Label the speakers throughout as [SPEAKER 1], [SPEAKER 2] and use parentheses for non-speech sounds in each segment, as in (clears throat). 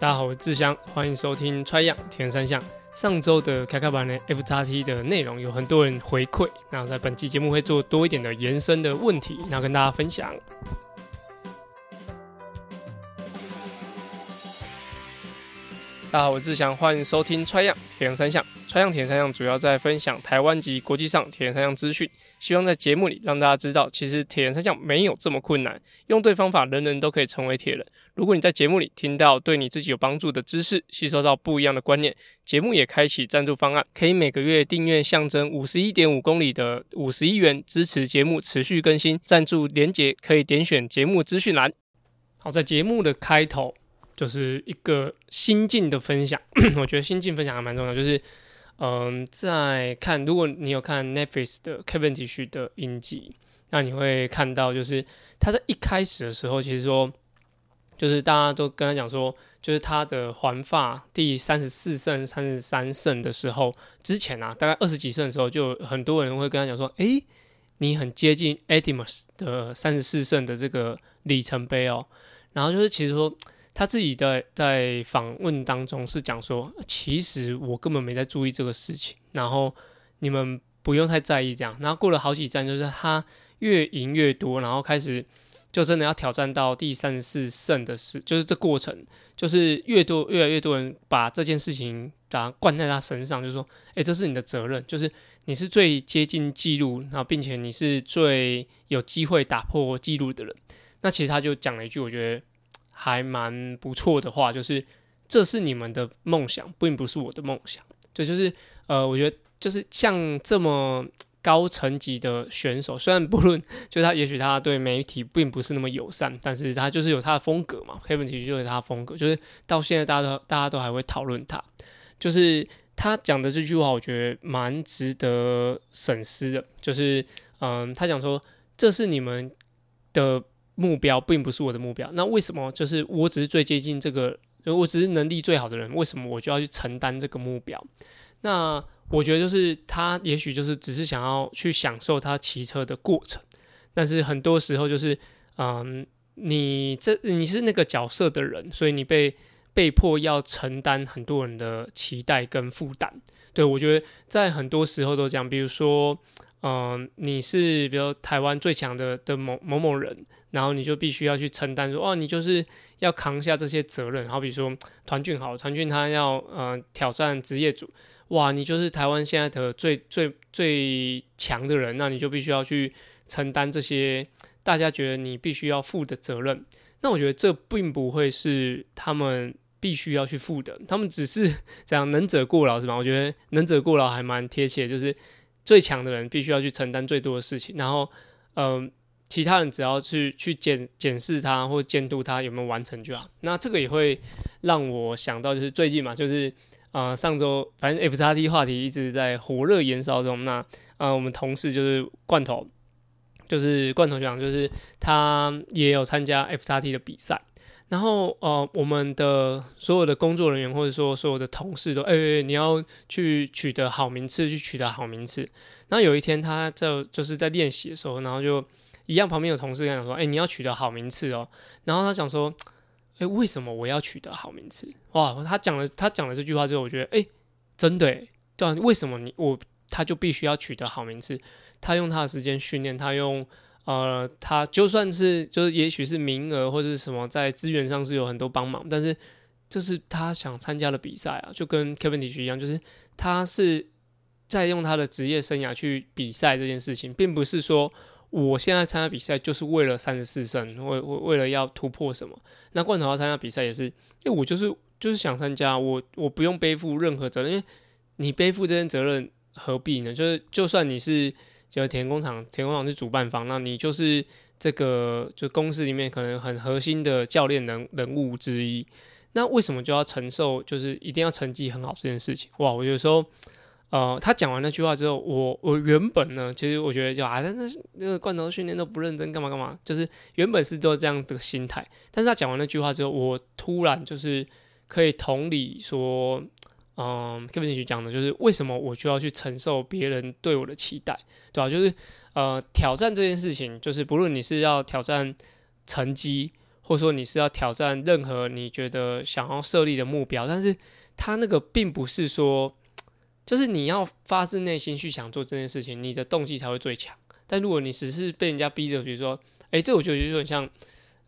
[SPEAKER 1] 大家好，我是志祥，欢迎收听 Try 样铁人三项。上周的开开版的 F 叉 T 的内容有很多人回馈，那我在本期节目会做多一点的延伸的问题，然后跟大家分享。大家好，我是志祥，欢迎收听 Try 样铁人三项。Try 样铁人三项主要在分享台湾及国际上铁人三项资讯。希望在节目里让大家知道，其实铁人三项没有这么困难，用对方法，人人都可以成为铁人。如果你在节目里听到对你自己有帮助的知识，吸收到不一样的观念，节目也开启赞助方案，可以每个月订阅象征五十一点五公里的五十一元，支持节目持续更新。赞助连结可以点选节目资讯栏。好，在节目的开头就是一个心境的分享，(coughs) 我觉得心境分享还蛮重要，就是。嗯，在看，如果你有看 Netflix 的 Cavendish 的影集，那你会看到，就是他在一开始的时候，其实说，就是大家都跟他讲说，就是他的环发第三十四胜、三十三胜的时候，之前啊，大概二十几胜的时候，就很多人会跟他讲说，诶，你很接近 Adamus 的三十四胜的这个里程碑哦，然后就是其实说。他自己在在访问当中是讲说，其实我根本没在注意这个事情，然后你们不用太在意这样。然后过了好几站，就是他越赢越多，然后开始就真的要挑战到第三十四胜的事，就是这过程，就是越多越来越多人把这件事情打灌在他身上，就是说，诶，这是你的责任，就是你是最接近记录，然后并且你是最有机会打破记录的人。那其实他就讲了一句，我觉得。还蛮不错的话，就是这是你们的梦想，并不是我的梦想。对，就是呃，我觉得就是像这么高层级的选手，虽然不论就他，也许他对媒体并不是那么友善，但是他就是有他的风格嘛。Cavendish 就是他的风格，就是到现在大家都大家都还会讨论他。就是他讲的这句话，我觉得蛮值得审思的。就是嗯、他讲说这是你们的。目标并不是我的目标，那为什么就是我只是最接近这个，我只是能力最好的人，为什么我就要去承担这个目标？那我觉得就是他也许就是只是想要去享受他骑车的过程，但是很多时候就是，嗯，你这你是那个角色的人，所以你被被迫要承担很多人的期待跟负担。对，我觉得在很多时候都这样，比如说。嗯，你是比如台湾最强的的某某某人，然后你就必须要去承担说，哦，你就是要扛下这些责任。好比说团俊好，团俊他要呃挑战职业组，哇，你就是台湾现在的最最最强的人，那你就必须要去承担这些大家觉得你必须要负的责任。那我觉得这并不会是他们必须要去负的，他们只是 (laughs) 这样能者过劳是吧？我觉得能者过劳还蛮贴切，就是。最强的人必须要去承担最多的事情，然后，嗯、其他人只要去去检检视他或监督他有没有完成就好。那这个也会让我想到，就是最近嘛，就是呃上周反正 F 叉 T 话题一直在火热延烧中。那呃我们同事就是罐头，就是罐头讲，就是他也有参加 F 叉 T 的比赛。然后，呃，我们的所有的工作人员或者说所有的同事都，哎、你要去取得好名次，去取得好名次。然后有一天，他就就是在练习的时候，然后就一样，旁边有同事跟他讲说，哎、你要取得好名次哦。然后他讲说，哎、欸，为什么我要取得好名次？哇，他讲了他讲了这句话之后，我觉得，哎、真的，对啊，为什么你我他就必须要取得好名次？他用他的时间训练，他用。呃，他就算是就是也许是名额或者是什么，在资源上是有很多帮忙，但是这是他想参加的比赛啊，就跟 Kevin 题一样，就是他是在用他的职业生涯去比赛这件事情，并不是说我现在参加比赛就是为了三十四胜，为为为了要突破什么。那罐头要参加比赛也是，因为我就是就是想参加，我我不用背负任何责任，因为你背负这件责任何必呢？就是就算你是。就田工厂，田工厂是主办方，那你就是这个就公司里面可能很核心的教练人人物之一。那为什么就要承受，就是一定要成绩很好这件事情？哇，我有时候，呃，他讲完那句话之后，我我原本呢，其实我觉得就啊，那那个罐头训练都不认真，干嘛干嘛，就是原本是都这样子的心态。但是他讲完那句话之后，我突然就是可以同理说。嗯，Kevin 去讲的就是为什么我就要去承受别人对我的期待，对吧？就是呃，挑战这件事情，就是不论你是要挑战成绩，或者说你是要挑战任何你觉得想要设立的目标，但是他那个并不是说，就是你要发自内心去想做这件事情，你的动机才会最强。但如果你只是被人家逼着，比如说，诶，这我觉得就很像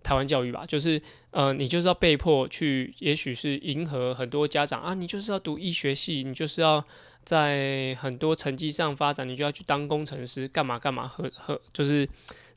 [SPEAKER 1] 台湾教育吧，就是呃，你就是要被迫去，也许是迎合很多家长啊，你就是要读医学系，你就是要在很多成绩上发展，你就要去当工程师，干嘛干嘛和和 (laughs) 就是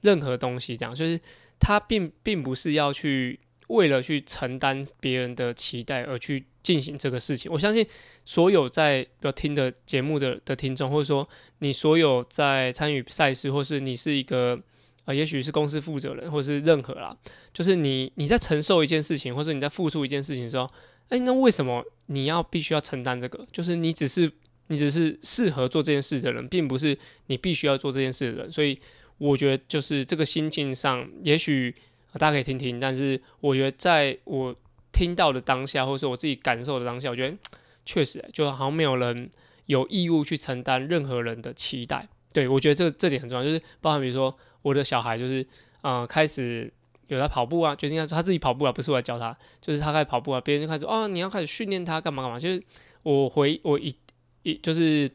[SPEAKER 1] 任何东西这样，就是。他并并不是要去为了去承担别人的期待而去进行这个事情。我相信所有在要听的节目的的听众，或者说你所有在参与赛事，或是你是一个、呃，也许是公司负责人，或是任何啦，就是你你在承受一件事情，或者你在付出一件事情的时候，哎，那为什么你要必须要承担这个？就是你只是你只是适合做这件事的人，并不是你必须要做这件事的人，所以。我觉得就是这个心境上，也许大家可以听听，但是我觉得在我听到的当下，或者说我自己感受的当下，我觉得确实就好像没有人有义务去承担任何人的期待。对，我觉得这这点很重要，就是包含比如说我的小孩，就是呃开始有在跑步啊，决定要他自己跑步啊，不是我来教他，就是他开始跑步啊，别人就开始哦，你要开始训练他干嘛干嘛，就是我回我一一就是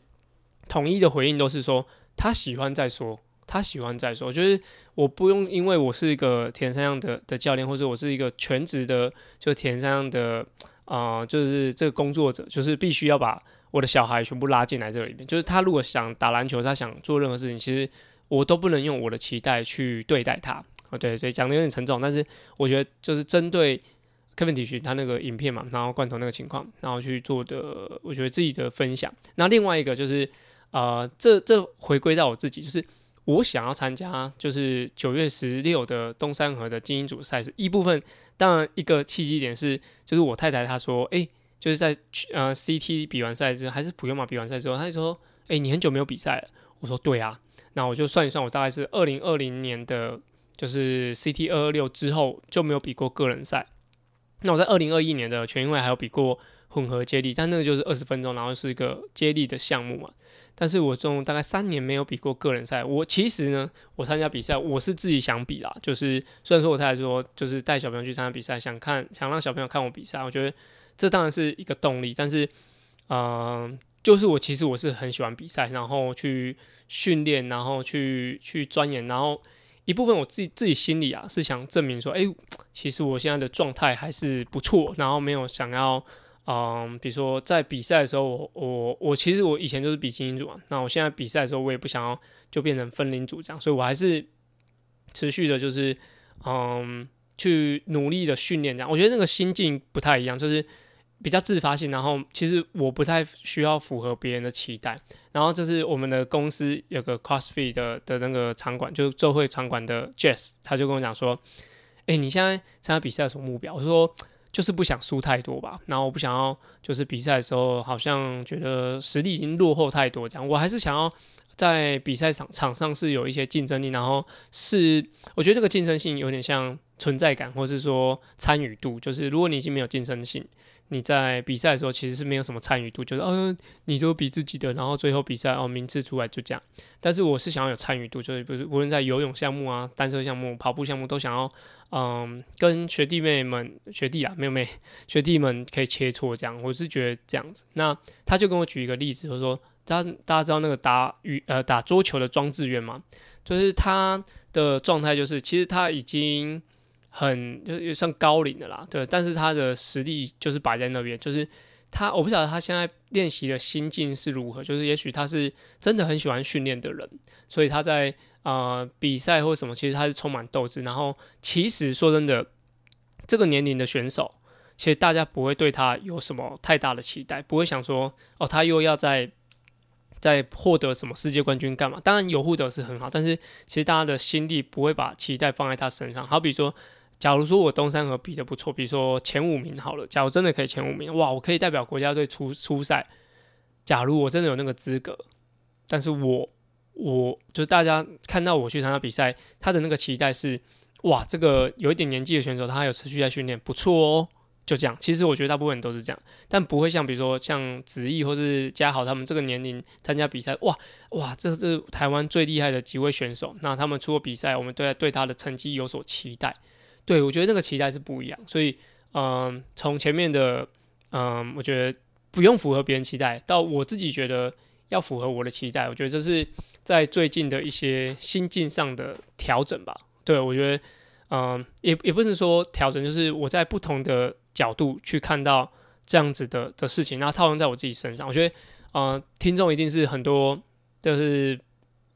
[SPEAKER 1] 统一的回应都是说他喜欢再说。他喜欢再说，就是我不用，因为我是一个铁人三项的的教练，或者我是一个全职的就铁人三项的啊、就是这个工作者，就是必须要把我的小孩全部拉进来这里面。就是他如果想打篮球，他想做任何事情，其实我都不能用我的期待去对待他。哦，对，所以讲的有点沉重，但是我觉得就是针对 Kevin 他那个影片嘛，然后罐头那个情况，然后去做的，我觉得自己的分享。那另外一个就是呃，这这回归到我自己，就是。我想要参加，就是九月十六的东山河的精英组赛事。一部分当然一个契机点是，就是我太太她说，哎、就是在去呃 CT 比完赛之后，还是普悠玛比完赛之后，她就说，哎、你很久没有比赛了。我说对啊，那我就算一算，我大概是二零二零年的，就是 CT 二二六之后就没有比过个人赛。那我在二零二一年的全运会还有比过混合接力，但那个就是二十分钟，然后是一个接力的项目嘛。但是我这种大概三年没有比过个人赛，我其实呢，我参加比赛我是自己想比啦，就是虽然说我太太说就是带小朋友去参加比赛，想看想让小朋友看我比赛，我觉得这当然是一个动力，但是，嗯、就是我其实我是很喜欢比赛，然后去训练，然后去去钻研，然后一部分我自己自己心里啊是想证明说，哎，其实我现在的状态还是不错，然后没有想要。嗯，比如说在比赛的时候，我我我其实我以前就是比精英组嘛，那我现在比赛的时候，我也不想要就变成分龄组这样，所以我还是持续的，就是嗯，去努力的训练这样。我觉得那个心境不太一样，就是比较自发性，然后其实我不太需要符合别人的期待。然后这是我们的公司有个 CrossFit 的的那个场馆，就是周会场馆的 Jess，他就跟我讲说：“哎、你现在参加比赛什么目标？”我说。就是不想输太多吧，然后我不想要，就是比赛的时候好像觉得实力已经落后太多这样，我还是想要在比赛场场上是有一些竞争力，然后是我觉得这个竞争性有点像存在感，或是说参与度，就是如果你已经没有竞争性。你在比赛的时候其实是没有什么参与度，就是嗯、你就比自己的，然后最后比赛哦名次出来就这样。但是我是想要有参与度，就是不是无论在游泳项目啊、单车项目、跑步项目都想要嗯跟学弟妹们、学弟啊没有没学弟们可以切磋这样。我是觉得这样子。那他就跟我举一个例子，就是说大家大家知道那个打羽呃打桌球的庄智渊嘛？就是他的状态就是其实他已经。很就也算高龄的啦，对，但是他的实力就是摆在那边，就是他我不晓得他现在练习的心境是如何，就是也许他是真的很喜欢训练的人，所以他在呃比赛或什么，其实他是充满斗志。然后其实说真的，这个年龄的选手，其实大家不会对他有什么太大的期待，不会想说哦，他又要在在获得什么世界冠军干嘛？当然有获得是很好，但是其实大家的心力不会把期待放在他身上，好比说。假如说我东山河比的不错，比如说前五名好了，假如真的可以前五名，哇，我可以代表国家队出出赛。假如我真的有那个资格，但是我我就是大家看到我去参加比赛，他的那个期待是，哇，这个有一点年纪的选手，他还有持续在训练，不错哦，就这样。其实我觉得大部分人都是这样，但不会像比如说像子毅或是嘉豪他们这个年龄参加比赛，哇哇，这是台湾最厉害的几位选手，那他们出过比赛，我们对对他的成绩有所期待。对，我觉得那个期待是不一样。所以，嗯、从前面的，嗯、我觉得不用符合别人期待，到我自己觉得要符合我的期待，我觉得这是在最近的一些心境上的调整吧。对，我觉得，嗯、也也不是说调整，就是我在不同的角度去看到这样子的的事情，然后套用在我自己身上。我觉得，呃，听众一定是很多，就是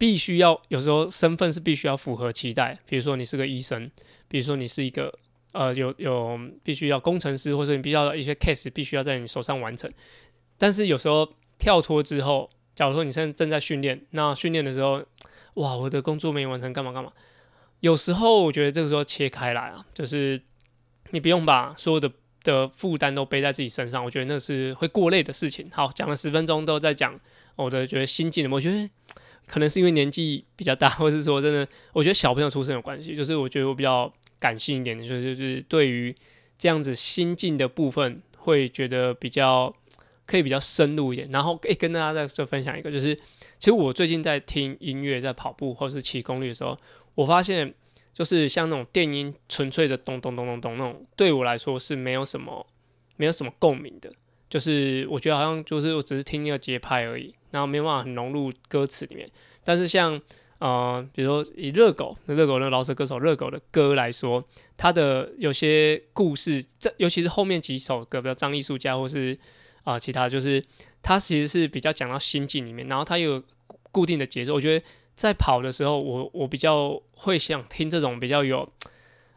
[SPEAKER 1] 必须要有时候身份是必须要符合期待。比如说你是个医生，比如说你是一个呃有有必须要工程师，或者你必须要一些 case 必须要在你手上完成。但是有时候跳脱之后，假如说你现在正在训练，那训练的时候，哇，我的工作没完成，干嘛干嘛？有时候我觉得这个时候切开来啊，就是你不用把所有的的负担都背在自己身上，我觉得那是会过累的事情。好，讲了十分钟都在讲我的觉得心境，我觉得可能是因为年纪比较大，(laughs) 或是说真的，我觉得小朋友出生有关系。就是我觉得我比较感性一点的，就是就是对于这样子心境的部分，会觉得比较可以比较深入一点。然后可以，跟大家再再分享一个，就是其实我最近在听音乐，在跑步或是骑功率的时候。我发现，就是像那种电音纯粹的咚咚咚咚咚那种，对我来说是没有什么，没有什么共鸣的。就是我觉得好像就是我只是听那个节拍而已，然后没有办法很融入歌词里面。但是像呃，比如说以热狗，热狗那个饶舌歌手热狗的歌来说，他的有些故事，这尤其是后面几首歌，比如张艺术家或是啊、其他，就是他其实是比较讲到心境里面，然后他有固定的节奏，我觉得。在跑的时候，我我比较会想听这种比较有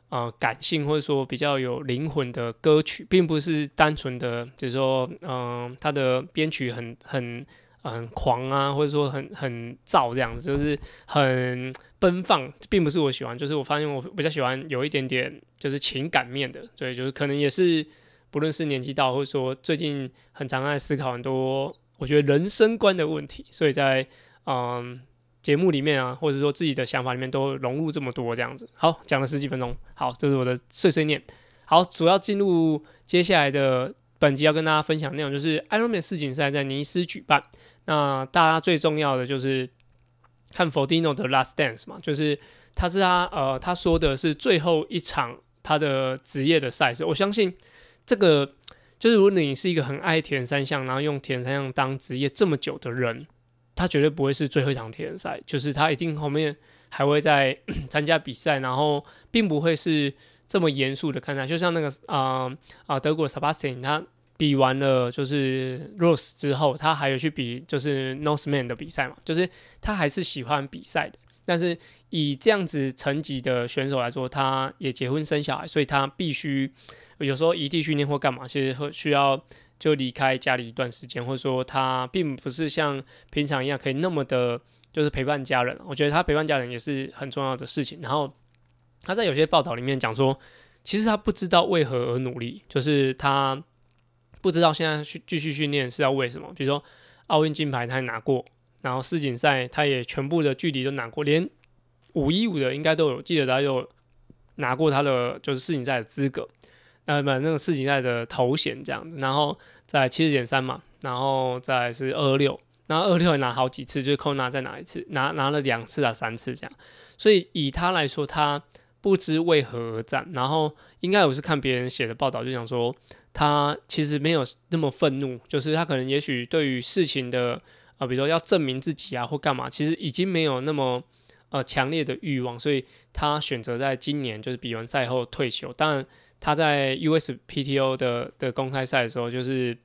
[SPEAKER 1] 呃感性或者说比较有灵魂的歌曲，并不是单纯的，就是说，嗯、呃，它的编曲很很很狂啊，或者说很很燥这样子，就是很奔放，并不是我喜欢。就是我发现我比较喜欢有一点点就是情感面的，所以就是可能也是不论是年纪大，或者说最近很常在思考很多我觉得人生观的问题，所以在嗯。节目里面啊，或者说自己的想法里面都融入这么多这样子。好，讲了十几分钟，好，这是我的碎碎念。好，主要进入接下来的本集要跟大家分享内容，就是 Ironman 世锦赛在尼斯举办。那大家最重要的就是看 Frodeno 的 Last Dance 嘛，就是他是他呃他说的是最后一场他的职业的赛事。我相信这个就是如果你是一个很爱铁人三项，然后用铁人三项当职业这么久的人。他绝对不会是最后一场铁人赛，就是他一定后面还会再 (clears throat) 参加比赛，然后并不会是这么严肃的看待。就像那个啊啊、德国 Sebastian，他比完了就是 Rose 之后，他还有去比就是 Norseman 的比赛嘛，就是他还是喜欢比赛的。但是以这样子层级的选手来说，他也结婚生小孩，所以他必须有时候异地训练或干嘛，其实会需要。就离开家里一段时间，或者说他并不是像平常一样可以那么的，就是陪伴家人。我觉得他陪伴家人也是很重要的事情。然后他在有些报道里面讲说，其实他不知道为何而努力，就是他不知道现在去继续训练是要为什么。比如说奥运金牌他也拿过，然后世锦赛他也全部的距离都拿过，连五一五的应该都有，记得他有拿过他的就是世锦赛的资格。呃，不，那个世锦赛的头衔这样子，然后在七十点三嘛，然后再是二二六，然后二六也拿好几次，就是扣拿再拿一次，拿拿了两次啊三次这样，所以以他来说，他不知为何而战，然后应该我是看别人写的报道，就想说他其实没有那么愤怒，就是他可能也许对于事情的啊、呃，比如说要证明自己啊或干嘛，其实已经没有那么呃强烈的欲望，所以他选择在今年就是比完赛后退休，当然。他在 USPTO 的的公开赛的时候，就是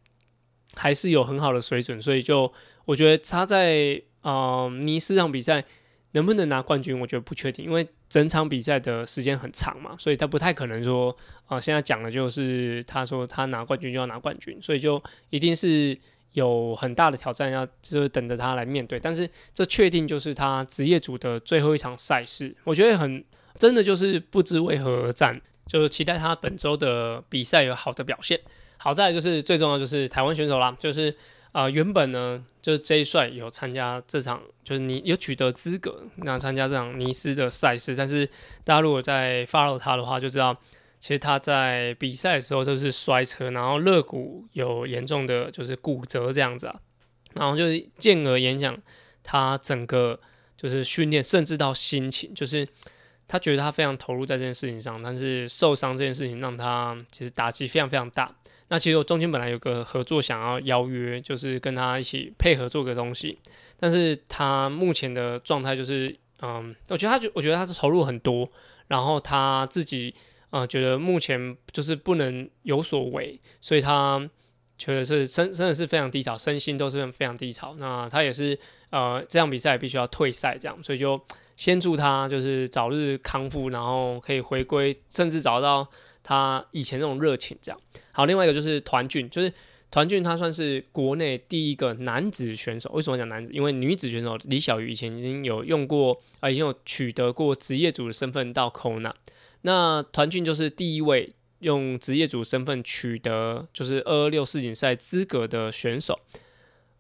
[SPEAKER 1] 还是有很好的水准，所以就我觉得他在呃尼斯场比赛能不能拿冠军，我觉得不确定，因为整场比赛的时间很长嘛，所以他不太可能说啊、现在讲的就是他说他拿冠军就要拿冠军，所以就一定是有很大的挑战要就是等着他来面对，但是这确定就是他职业组的最后一场赛事，我觉得很真的就是不知为何而战。就是期待他本周的比赛有好的表现。好在就是最重要就是台湾选手啦，就是啊、呃、原本呢就是 J 帅有参加这场，就是你有取得资格那参加这场尼斯的赛事。但是大家如果在 follow 他的话，就知道其实他在比赛的时候就是摔车，然后肋骨有严重的就是骨折这样子啊，然后就是进而影响他整个就是训练，甚至到心情就是。他觉得他非常投入在这件事情上，但是受伤这件事情让他其实打击非常非常大。那其实我中间本来有个合作想要邀约，就是跟他一起配合做个东西，但是他目前的状态就是，嗯，我觉得他就我觉得他是投入很多，然后他自己呃觉得目前就是不能有所为，所以他觉得是身真的是非常低潮，身心都是非常低潮。那他也是呃这场比赛必须要退赛这样，所以就先祝他就是早日康复，然后可以回归，甚至找到。他以前那种热情，这样好。另外一个就是团俊，就是团俊，他算是国内第一个男子选手。为什么讲男子？因为女子选手李小鱼以前已经有用过，啊、已经有取得过职业组的身份到 Kona。那团俊就是第一位用职业组身份取得就是二二六世锦赛资格的选手。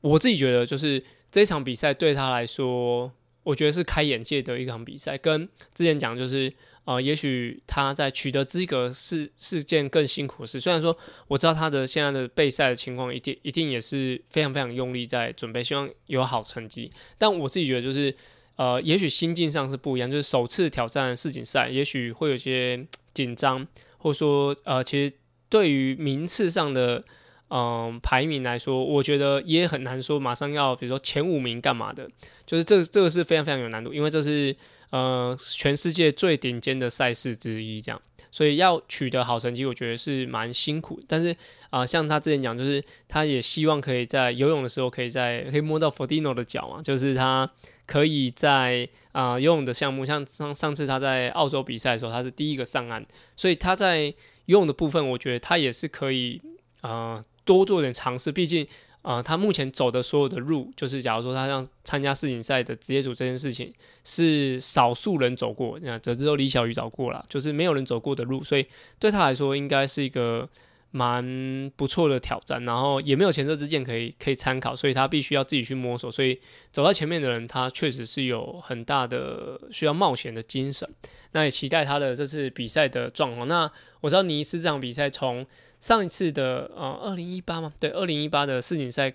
[SPEAKER 1] 我自己觉得，就是这场比赛对他来说，我觉得是开眼界的一场比赛。跟之前讲就是。呃，也许他在取得资格是是件更辛苦的事。虽然说我知道他的现在的备赛的情况一定一定也是非常非常用力在准备，希望有好成绩。但我自己觉得就是，呃，也许心境上是不一样。就是首次挑战世锦赛，也许会有些紧张，或者说，呃，其实对于名次上的嗯、排名来说，我觉得也很难说马上要比如说前五名干嘛的。就是这这个是非常非常有难度，因为这是。呃，全世界最顶尖的赛事之一，这样，所以要取得好成绩，我觉得是蛮辛苦。但是啊、像他之前讲，就是他也希望可以在游泳的时候，可以在可以摸到 Frodeno 的脚嘛，就是他可以在啊、游泳的项目，像上上次他在澳洲比赛的时候，他是第一个上岸，所以他在游泳的部分，我觉得他也是可以啊、多做点尝试，毕竟。啊、他目前走的所有的路，就是假如说他像参加世锦赛的职业组这件事情，是少数人走过，那这只有李小鱼走过了，就是没有人走过的路，所以对他来说应该是一个蛮不错的挑战。然后也没有前车之鉴可以可以参考，所以他必须要自己去摸索。所以走在前面的人，他确实是有很大的需要冒险的精神。那也期待他的这次比赛的状况。那我知道尼斯这场比赛从上一次的呃，二零一八吗？对，二零一八的世锦赛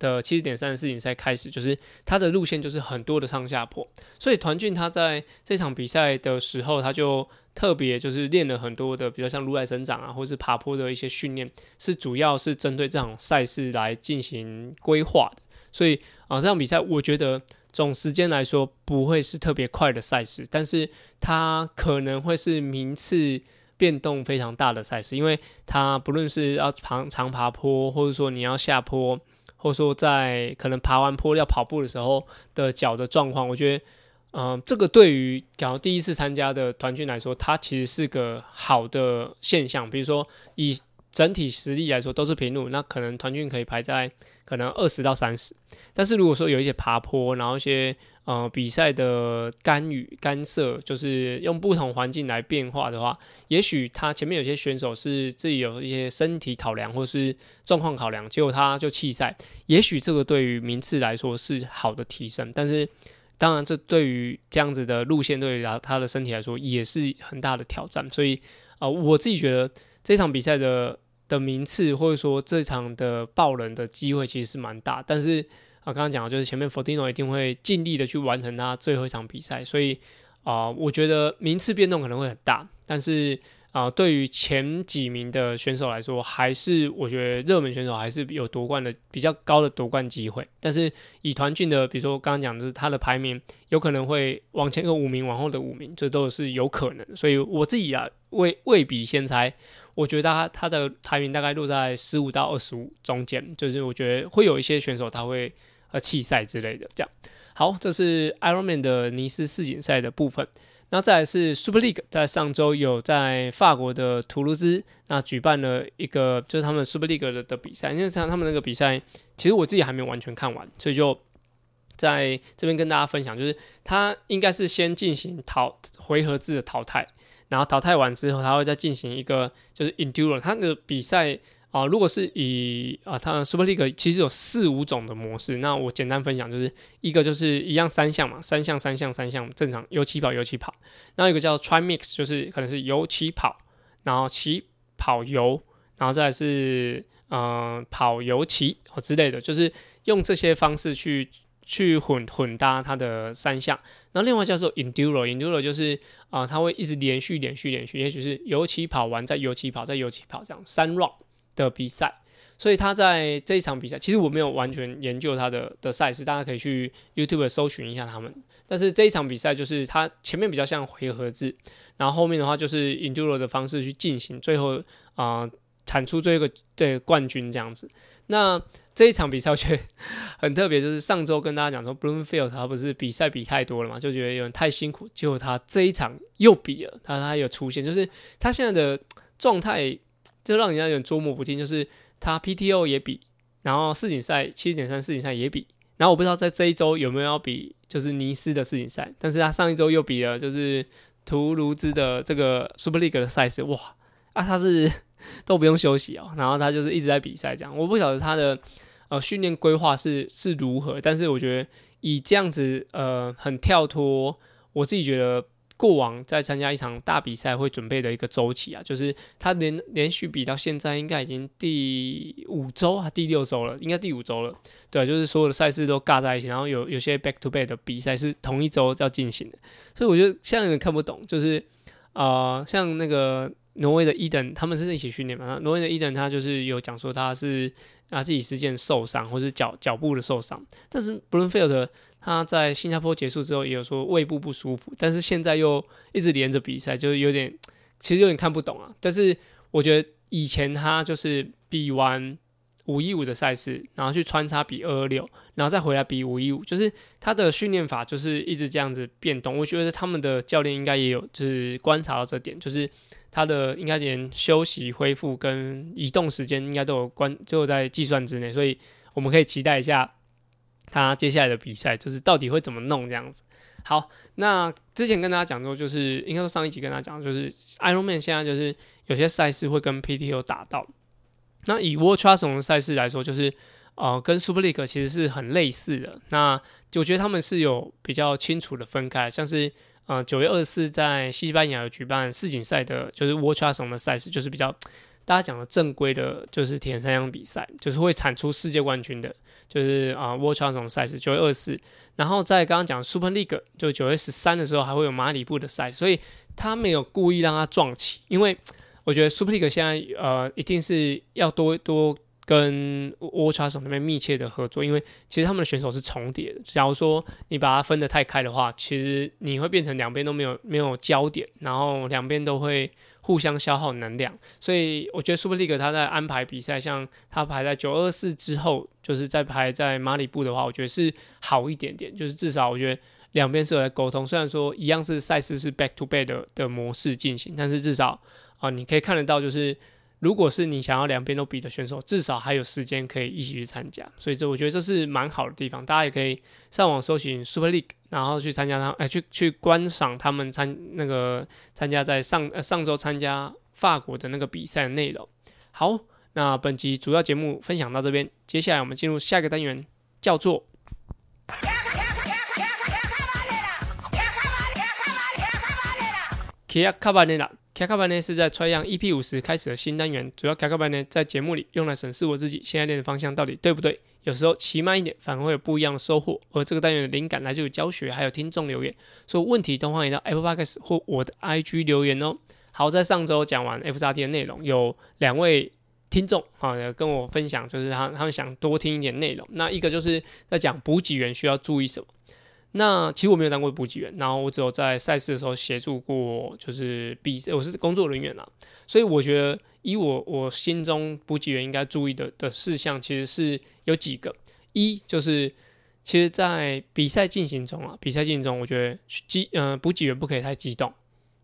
[SPEAKER 1] 的七十点三的世锦赛开始，就是他的路线就是很多的上下坡，所以团俊他在这场比赛的时候，他就特别就是练了很多的，比如像如来神掌啊，或是爬坡的一些训练，是主要是针对这场赛事来进行规划的。所以啊、这场比赛我觉得总时间来说不会是特别快的赛事，但是它可能会是名次。变动非常大的赛事，因为它不论是要长长爬坡，或者说你要下坡，或者说在可能爬完坡要跑步的时候的脚的状况，我觉得，嗯、这个对于假如第一次参加的团军来说，它其实是个好的现象。比如说以整体实力来说都是平路，那可能团军可以排在可能二十到三十。但是如果说有一些爬坡，然后一些呃，比赛的干预干涉，就是用不同环境来变化的话，也许他前面有些选手是自己有一些身体考量或是状况考量，结果他就弃赛。也许这个对于名次来说是好的提升，但是当然这对于这样子的路线对于他的身体来说也是很大的挑战。所以、呃，我自己觉得这场比赛的的名次或者说这场的爆冷的机会其实是蛮大，但是。我刚刚讲的就是前面 Fortino 一定会尽力的去完成他最后一场比赛，所以啊、我觉得名次变动可能会很大，但是啊、对于前几名的选手来说，还是我觉得热门选手还是有夺冠的比较高的夺冠机会。但是以团畯的，比如说刚刚讲的是他的排名有可能会往前个五名，往后的五名，这都是有可能。所以我自己啊，未未比先猜，我觉得他他的排名大概落在十五到二十五中间，就是我觉得会有一些选手他会。和弃赛之类的，这样好，这是 Ironman 的尼斯世锦赛的部分。那再来是 Super League，在上周有在法国的图卢兹那举办了一个就是他们 Super League 的的比赛。因为像他们那个比赛，其实我自己还没有完全看完，所以就在这边跟大家分享，就是他应该是先进行淘回合制的淘汰，然后淘汰完之后，他会再进行一个就是 Enduro，他的比赛。啊，如果是以啊，它 Super League 其实有四五种的模式，那我简单分享，就是一个就是一样三项嘛，三项三项三项正常游起跑游起跑，那一个叫 Tri Mix，就是可能是游起跑，然后起跑游，然后再是嗯、呃、跑游骑之类的，就是用这些方式去去混混搭它的三项。然后另外叫做 enduro，enduro 就是啊、它会一直连续连续连续，也许是游骑跑完再游骑跑再游骑跑这样三 run 的比赛。所以他在这一场比赛，其实我没有完全研究他的的赛事，大家可以去 YouTube 搜寻一下他们。但是这一场比赛就是他前面比较像回合制，然后后面的话就是 ENDUR 的方式去进行，最后啊、产出最后一个对冠军这样子。那这一场比赛我觉得 (laughs) 很特别，就是上周跟大家讲说，Bloomfield 他不是比赛比太多了嘛，就觉得有点太辛苦，结果他这一场又比了，他他有出现，就是他现在的状态就让人家有点捉摸不定，就是。他 PTO 也比，然后世锦赛七点三世锦赛也比，然后我不知道在这一周有没有要比，就是尼斯的世锦赛，但是他上一周又比了，就是图卢兹的这个 Super League 的赛事，哇啊，他是 (laughs) 都不用休息哦，然后他就是一直在比赛这样，我不晓得他的呃训练规划是是如何，但是我觉得以这样子呃很跳脱，我自己觉得。过往在参加一场大比赛会准备的一个周期啊，就是他连连续比到现在应该已经第五周还第六周了，应该第五周了。对，就是所有的赛事都尬在一起，然后有有些 back to back 的比赛是同一周要进行的，所以我觉得现在有点看不懂，就是啊、呃，像那个挪威的伊登，他们是一起训练嘛，挪威的伊登他就是有讲说他是啊自己是件受伤或是脚脚部的受伤，但是 Bloomfield 他在新加坡结束之后也有说胃部不舒服，但是现在又一直连着比赛，就是有点其实有点看不懂啊。但是我觉得以前他就是比完五一五的赛事，然后去穿插比二二六，然后再回来比五一五，就是他的训练法就是一直这样子变动。我觉得他们的教练应该也有就是观察到这点，就是他的应该连休息恢复跟移动时间应该都有关，就在计算之内，所以我们可以期待一下。他接下来的比赛就是到底会怎么弄这样子。好，那之前跟大家讲过，就是应该说上一集跟大家讲，就是 Ironman 现在就是有些赛事会跟 PTO 打到。那以 World Triathlon 的赛事来说，就是呃跟 Super League 其实是很类似的。那我觉得他们是有比较清楚的分开，像是呃九月二十四在西班牙有举办世锦赛的，就是 World Triathlon 的赛事，就是比较大家讲的正规的，就是铁人三项比赛，就是会产出世界冠军的。就是啊，World Triathlon 赛事九月二十四，然后在刚刚讲 Super League 就九月十三的时候还会有马里布的赛，所以他没有故意让他撞起，因为我觉得 Super League 现在呃一定是要多多跟 World Triathlon 那边密切的合作，因为其实他们的选手是重叠的。假如说你把它分得太开的话，其实你会变成两边都没有没有焦点，然后两边都会。互相消耗能量，所以我觉得 Super League 它在安排比赛，像他排在九二四之后，就是在排在马里布的话，我觉得是好一点点，就是至少我觉得两边是有在沟通。虽然说一样是赛事是 back to back 的的模式进行，但是至少啊、你可以看得到就是。如果是你想要两边都比的选手，至少还有时间可以一起去参加，所以这我觉得这是蛮好的地方。大家也可以上网搜寻 Super League，然后去参加他，哎，去去观赏他们参那个参加在上呃上周参加法国的那个比赛的内容。好，那本集主要节目分享到这边，接下来我们进入下一个单元，叫做。卡卡班呢是在 Tri 样 EP 五十开始的新单元，主要卡卡班呢在节目里用来审视我自己现在练的方向到底对不对。有时候骑慢一点反而会有不一样的收获。而这个单元的灵感来自于教学，还有听众留言，所以问题都欢迎到 Apple Podcast 或我的 IG 留言哦。好，在上周讲完 FXRT 的内容，有两位听众啊跟我分享，就是他他们想多听一点内容。那一个就是在讲补给员需要注意什么。那其实我没有当过补给员，然后我只有在赛事的时候协助过，就是比我是工作人员啦，所以我觉得以我我心中补给员应该注意的的事项，其实是有几个。一就是，其实，在比赛进行中啊，比赛进行中，我觉得激呃补给员不可以太激动，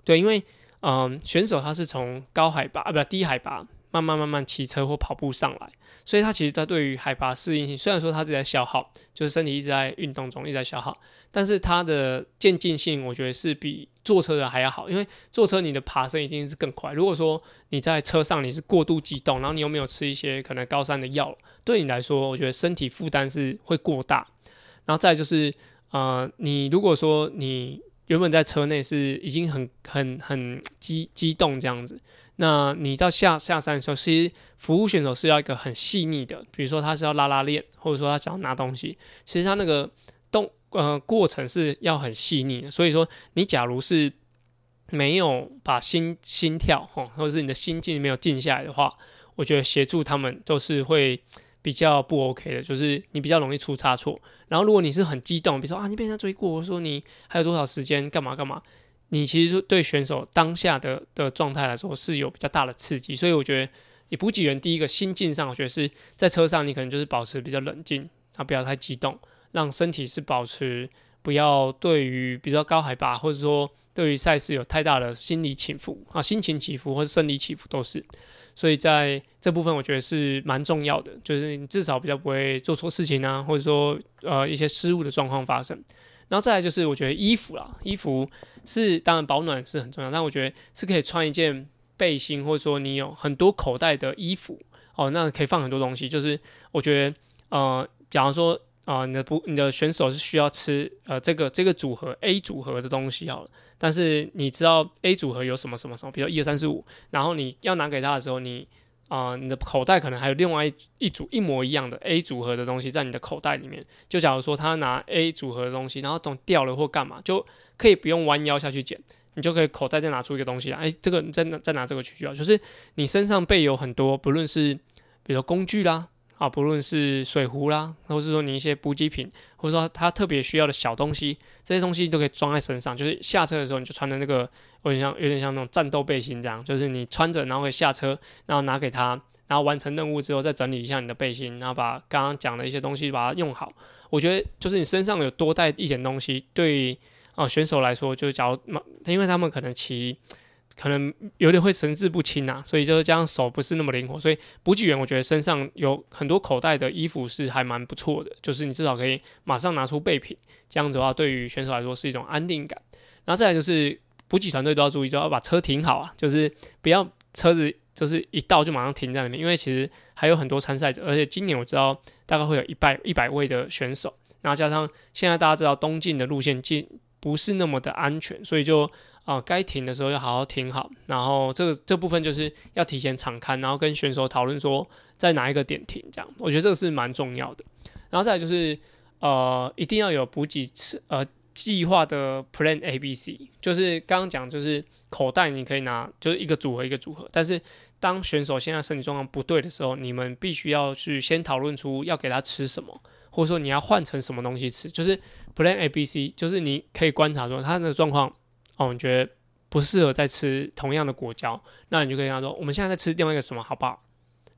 [SPEAKER 1] 对，因为嗯、选手他是从高海拔啊不低海拔。慢慢慢慢骑车或跑步上来，所以它其实它对于海拔适应性，虽然说它是在消耗，就是身体一直在运动中一直在消耗，但是它的渐进性，我觉得是比坐车的还要好，因为坐车你的爬升一定是更快。如果说你在车上你是过度激动，然后你又没有吃一些可能高山的药，对你来说，我觉得身体负担是会过大。然后再就是，呃，你如果说你原本在车内是已经很很很激激动这样子。那你到下下山的时候，其实服务选手是要一个很细腻的，比如说他是要拉拉链，或者说他想要拿东西，其实他那个动呃过程是要很细腻的。所以说，你假如是没有把心心跳哈，或者是你的心境没有静下来的话，我觉得协助他们都是会比较不 OK 的，就是你比较容易出差错。然后如果你是很激动，比如说啊你被人家追过，我说你还有多少时间干嘛干嘛，你其实对选手当下的的状态来说是有比较大的刺激。所以我觉得你补给员第一个心境上，我觉得是在车上你可能就是保持比较冷静，啊不要太激动，让身体是保持不要对于比较高海拔或者说对于赛事有太大的心理起伏啊心情起伏或者生理起伏都是。所以在这部分，我觉得是蛮重要的，就是你至少比较不会做错事情啊，或者说呃一些失误的状况发生。然后再来就是，我觉得衣服啦，衣服是当然保暖是很重要，但我觉得是可以穿一件背心，或者说你有很多口袋的衣服哦，那可以放很多东西。就是我觉得呃，假如说啊、你的不你的选手是需要吃呃这个这个组合 A 组合的东西好了。但是你知道 A 组合有什么什么什么，比如一二三四五，然后你要拿给他的时候，你啊、你的口袋可能还有另外一一组一模一样的 A 组合的东西在你的口袋里面。就假如说他拿 A 组合的东西，然后等掉了或干嘛，就可以不用弯腰下去捡，你就可以口袋再拿出一个东西来。哎，这个你再再拿这个去需要，就是你身上备有很多，不论是比如工具啦。啊，不论是水壶啦，或是说你一些补给品，或者说他特别需要的小东西，这些东西都可以装在身上。就是下车的时候，你就穿的那个，有点像有点像那种战斗背心这样，就是你穿着，然后可以下车，然后拿给他，然后完成任务之后再整理一下你的背心，然后把刚刚讲的一些东西把它用好。我觉得就是你身上有多带一点东西，对啊选手来说，就是假如因为他们可能骑。可能有点会神志不清啊，所以就是这样手不是那么灵活，所以补给员我觉得身上有很多口袋的衣服是还蛮不错的，就是你至少可以马上拿出备品，这样子的话对于选手来说是一种安定感。然后再来就是补给团队都要注意，就要把车停好啊，就是不要车子就是一到就马上停在那边，因为其实还有很多参赛者，而且今年我知道大概会有一百一百位的选手，然后加上现在大家知道东进的路线进不是那么的安全，所以就。啊，该停的时候要好好停好，然后这个这部分就是要提前场勘，然后跟选手讨论说在哪一个点停，这样我觉得这个是蛮重要的。然后再来就是呃，一定要有补给吃呃计划的 Plan A B C，就是刚刚讲就是口袋你可以拿就是一个组合一个组合，但是当选手现在身体状况不对的时候，你们必须要去先讨论出要给他吃什么，或者说你要换成什么东西吃，就是 Plan A B C，就是你可以观察说他的状况。哦，你觉得不适合再吃同样的果胶，那你就可以跟他说，我们现在在吃另外一个什么，好不好？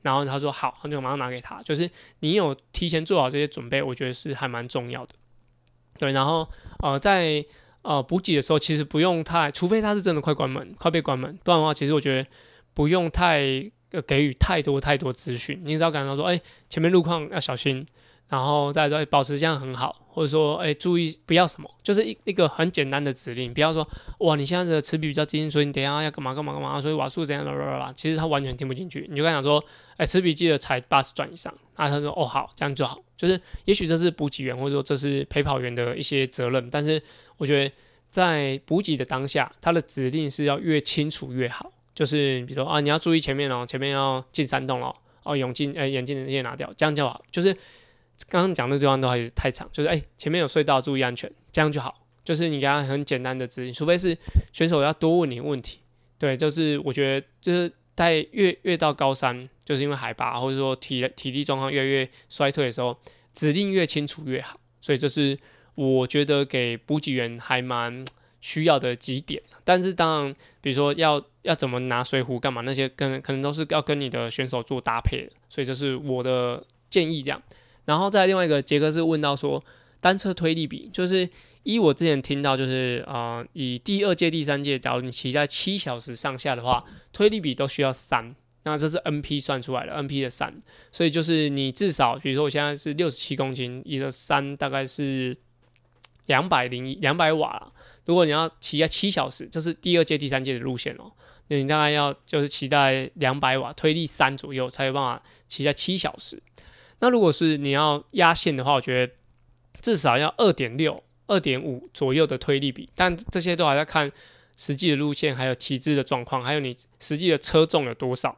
[SPEAKER 1] 然后他说好，那就马上拿给他。就是你有提前做好这些准备，我觉得是还蛮重要的。对，然后呃，在呃补给的时候，其实不用太，除非他是真的快关门、快被关门，不然的话，其实我觉得不用太给予太多太多资讯。你只要感到说，哎，前面路况要小心。然后再说保持这样很好，或者说哎注意不要什么，就是一一个很简单的指令，不要说哇你现在的齿比比较近，所以你等下要干嘛干嘛干嘛，所以瓦数怎样啦啦啦啦，其实他完全听不进去，你就跟他讲说哎齿比记得踩八十转以上，啊他说哦好这样就好，就是也许这是补给员或者说这是陪跑员的一些责任，但是我觉得在补给的当下，他的指令是要越清楚越好，就是比如说啊你要注意前面哦，前面要进山洞哦，哦泳镜哎眼镜那些拿掉，这样就好，就是。刚刚讲的地方都还太长，就是哎、前面有隧道，注意安全，这样就好。就是你给他很简单的指令，除非是选手要多问你问题。对，就是我觉得就是在越越到高山，就是因为海拔或者说体体力状况越来越衰退的时候，指令越清楚越好。所以这是我觉得给补给员还蛮需要的几点。但是当然，比如说要要怎么拿水壶干嘛那些，跟可能都是要跟你的选手做搭配的。所以这是我的建议，这样。然后再另外一个，杰哥是问到说，单车推力比，就是依我之前听到，就是啊、以第二届、第三届，假如你骑在七小时上下的话，推力比都需要三，那这是 NP 算出来的，NP 的三，所以就是你至少，比如说我现在是六十七公斤，你的三大概是两百零一两百瓦。如果你要骑在七小时，这是第二届、第三届的路线哦，那你大概要就是骑在两百瓦，推力三左右，才有办法骑在七小时。那如果是你要压线的话，我觉得至少要二点六、二点五左右的推力比，但这些都还在看实际的路线，还有骑姿的状况，还有你实际的车重有多少。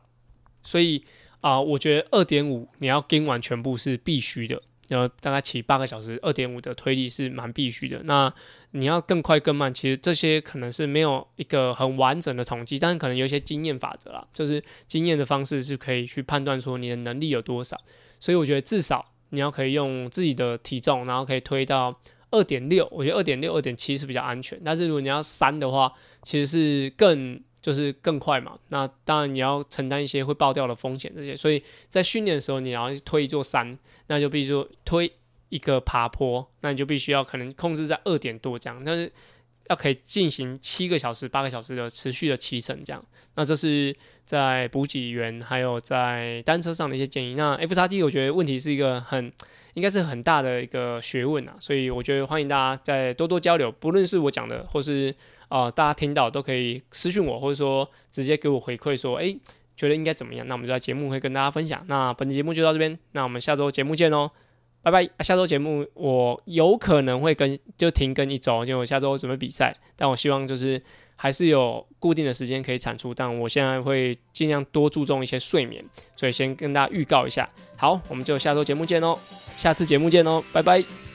[SPEAKER 1] 所以啊、我觉得二点五你要跟完全部是必须的，然后大概骑八个小时，二点五的推力是蛮必须的。那你要更快更慢，其实这些可能是没有一个很完整的统计，但是可能有一些经验法则啦，就是经验的方式是可以去判断说你的能力有多少。所以我觉得至少你要可以用自己的体重，然后可以推到二点六，我觉得二点六、二点七是比较安全。但是如果你要三的话，其实是更。就是更快嘛，那当然你要承担一些会爆掉的风险这些，所以在训练的时候你要推一座山，那就必须说推一个爬坡，那你就必须要可能控制在二点多这样，但是要可以进行七个小时、八个小时的持续的骑乘这样，那这是在补给员还有在单车上的一些建议。那 FXD 我觉得问题是一个很应该是很大的一个学问啊，所以我觉得欢迎大家再多多交流，不论是我讲的或是。啊、呃，大家听到都可以私讯我，或者说直接给我回馈，说，诶，觉得应该怎么样？那我们就在节目会跟大家分享。那本期节目就到这边，那我们下周节目见哦，拜拜。下周节目我有可能会跟就停更一周，因为我下周准备比赛，但我希望就是还是有固定的时间可以产出，但我现在会尽量多注重一些睡眠，所以先跟大家预告一下。好，我们就下周节目见哦，下次节目见哦，拜拜。